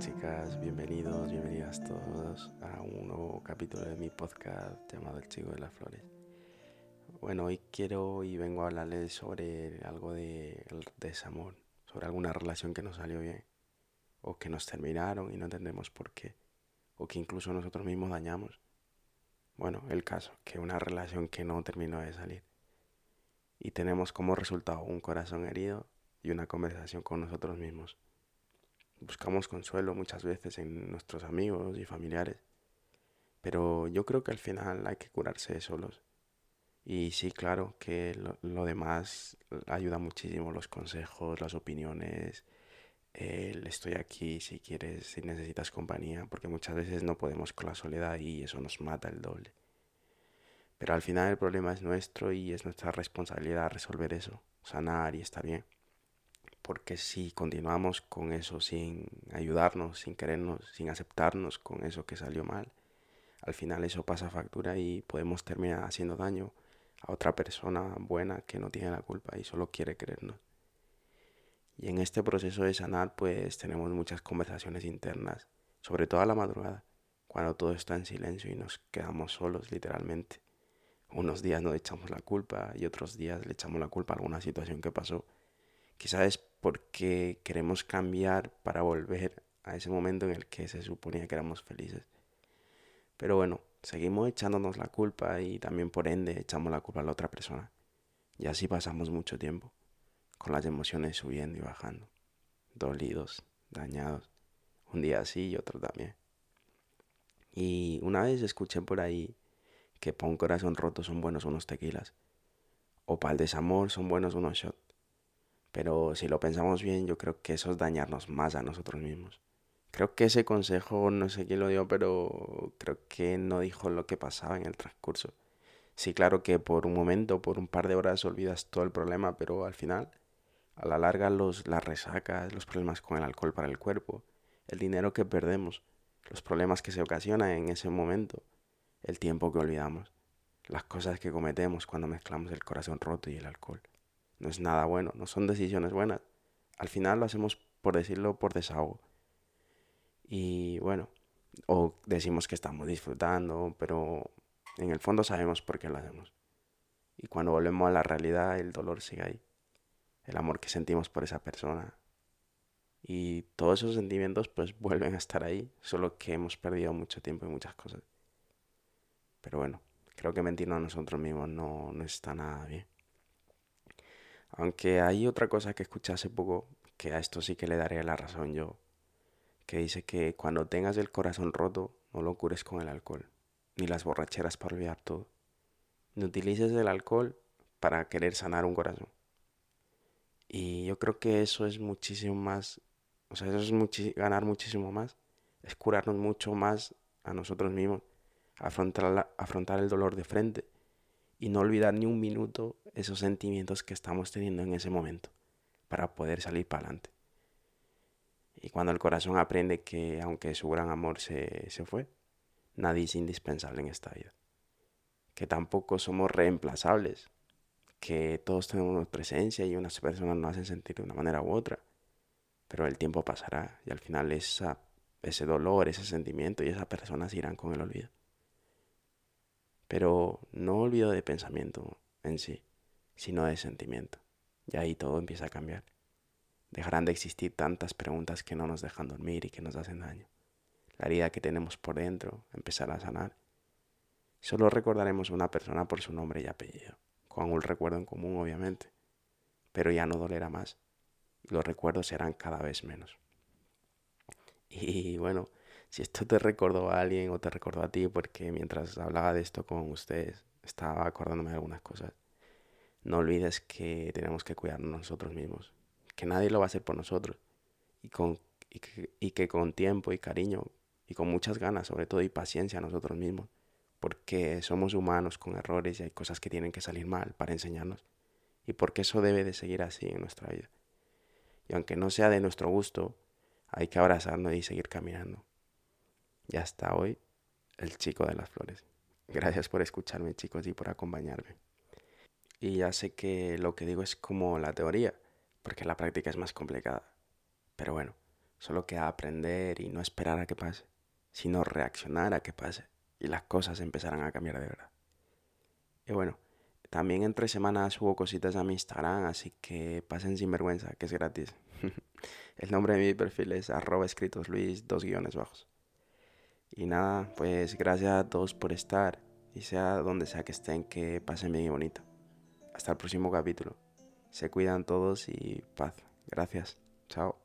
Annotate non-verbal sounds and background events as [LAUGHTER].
chicas, bienvenidos, bienvenidas todos a un nuevo capítulo de mi podcast llamado El Chico de las Flores. Bueno, hoy quiero y vengo a hablarles sobre algo de desamor, sobre alguna relación que nos salió bien, o que nos terminaron y no entendemos por qué, o que incluso nosotros mismos dañamos. Bueno, el caso, que una relación que no terminó de salir. Y tenemos como resultado un corazón herido y una conversación con nosotros mismos buscamos consuelo muchas veces en nuestros amigos y familiares, pero yo creo que al final hay que curarse solos. Y sí, claro que lo, demás ayuda muchísimo, los consejos, las opiniones, el estoy aquí si quieres, si necesitas compañía, porque muchas veces no podemos con la soledad y eso nos mata el doble. Pero al final el problema es nuestro y es nuestra responsabilidad resolver eso, sanar y estar bien porque si continuamos con eso sin ayudarnos, sin querernos, sin aceptarnos con eso que salió mal, al final eso pasa factura y podemos terminar haciendo daño a otra persona buena que no tiene la culpa y solo quiere querernos. Y en este proceso de sanar pues tenemos muchas conversaciones internas, sobre todo a la madrugada, cuando todo está en silencio y nos quedamos solos literalmente. Unos días nos echamos la culpa y otros días le echamos la culpa a alguna situación que pasó Quizás porque queremos cambiar para volver a ese momento en el que se suponía que éramos felices. Pero bueno, seguimos echándonos la culpa y también por ende echamos la culpa a la otra persona. Y así pasamos mucho tiempo, con las emociones subiendo y bajando, dolidos, dañados, un día así y otro también. Y una vez escuché por ahí que para un corazón roto son buenos unos tequilas, o para el desamor son buenos unos shots. Pero si lo pensamos bien, yo creo que eso es dañarnos más a nosotros mismos. Creo que ese consejo, no sé quién lo dio, pero creo que no dijo lo que pasaba en el transcurso. Sí, claro que por un momento, por un par de horas olvidas todo el problema, pero al final, a la larga, los, las resacas, los problemas con el alcohol para el cuerpo, el dinero que perdemos, los problemas que se ocasionan en ese momento, el tiempo que olvidamos, las cosas que cometemos cuando mezclamos el corazón roto y el alcohol no es nada bueno, no son decisiones buenas. Al final lo hacemos, por decirlo, por desahogo. Y bueno, o decimos que estamos disfrutando, pero en el fondo sabemos por qué lo hacemos. Y cuando volvemos a la realidad, el dolor sigue ahí. El amor que sentimos por esa persona. Y todos esos sentimientos pues [LAUGHS] vuelven a estar ahí, solo que hemos perdido mucho tiempo y muchas cosas. Pero bueno, creo que mentirnos a nosotros mismos no, no está nada bien. Aunque hay otra cosa que escuché hace poco, que a esto sí que le daré la razón yo, que dice que cuando tengas el corazón roto, no lo cures con el alcohol, ni las borracheras para olvidar todo. No utilices el alcohol para querer sanar un corazón. Y yo creo que eso es muchísimo más, o sea, eso es ganar muchísimo más, es curarnos mucho más a nosotros mismos, afrontar, afrontar el dolor de frente y no olvidar ni un minuto esos sentimientos que estamos teniendo en ese momento para poder salir para adelante. Y cuando el corazón aprende que aunque su gran amor se, se fue, nadie es indispensable en esta vida. Que tampoco somos reemplazables. Que todos tenemos una presencia y unas personas nos hacen sentir de una manera u otra. Pero el tiempo pasará y al final esa, ese dolor, ese sentimiento y esas personas irán con el olvido. Pero no olvido de pensamiento en sí, sino de sentimiento. Y ahí todo empieza a cambiar. Dejarán de existir tantas preguntas que no nos dejan dormir y que nos hacen daño. La herida que tenemos por dentro empezará a sanar. Solo recordaremos a una persona por su nombre y apellido, con un recuerdo en común obviamente, pero ya no dolerá más. Los recuerdos serán cada vez menos. Y bueno, si esto te recordó a alguien o te recordó a ti, porque mientras hablaba de esto con ustedes, estaba acordándome de algunas cosas. No olvides que tenemos que cuidarnos nosotros mismos, que nadie lo va a hacer por nosotros, y, que, y que con tiempo y cariño, y con muchas ganas, sobre todo, y paciencia a nosotros mismos, porque somos humanos con errores y hay cosas que tienen que salir mal para enseñarnos, y porque eso debe de seguir así en nuestra vida. Y aunque no sea de nuestro gusto, hay que abrazarnos y seguir caminando y hasta hoy, el chico de las flores. Gracias por escucharme chicos y por acompañarme. Y ya sé que lo que digo es como la teoría, porque la práctica es más complicada. Pero bueno, Solo queda aprender y no esperar a que pase, sino reaccionar a que pase y las cosas empezarán a cambiar de verdad. Y bueno, también entre semanas subo cositas a mi Instagram, así que pasen sin vergüenza, que es gratis. [LAUGHS] El nombre de mi perfil es arroba escritos Luis, dos guiones bajos. Y nada, pues gracias a todos por estar y sea donde sea que estén, que pasen bien y bonito. Hasta el próximo capítulo. Se cuidan todos y paz. Gracias. Chao.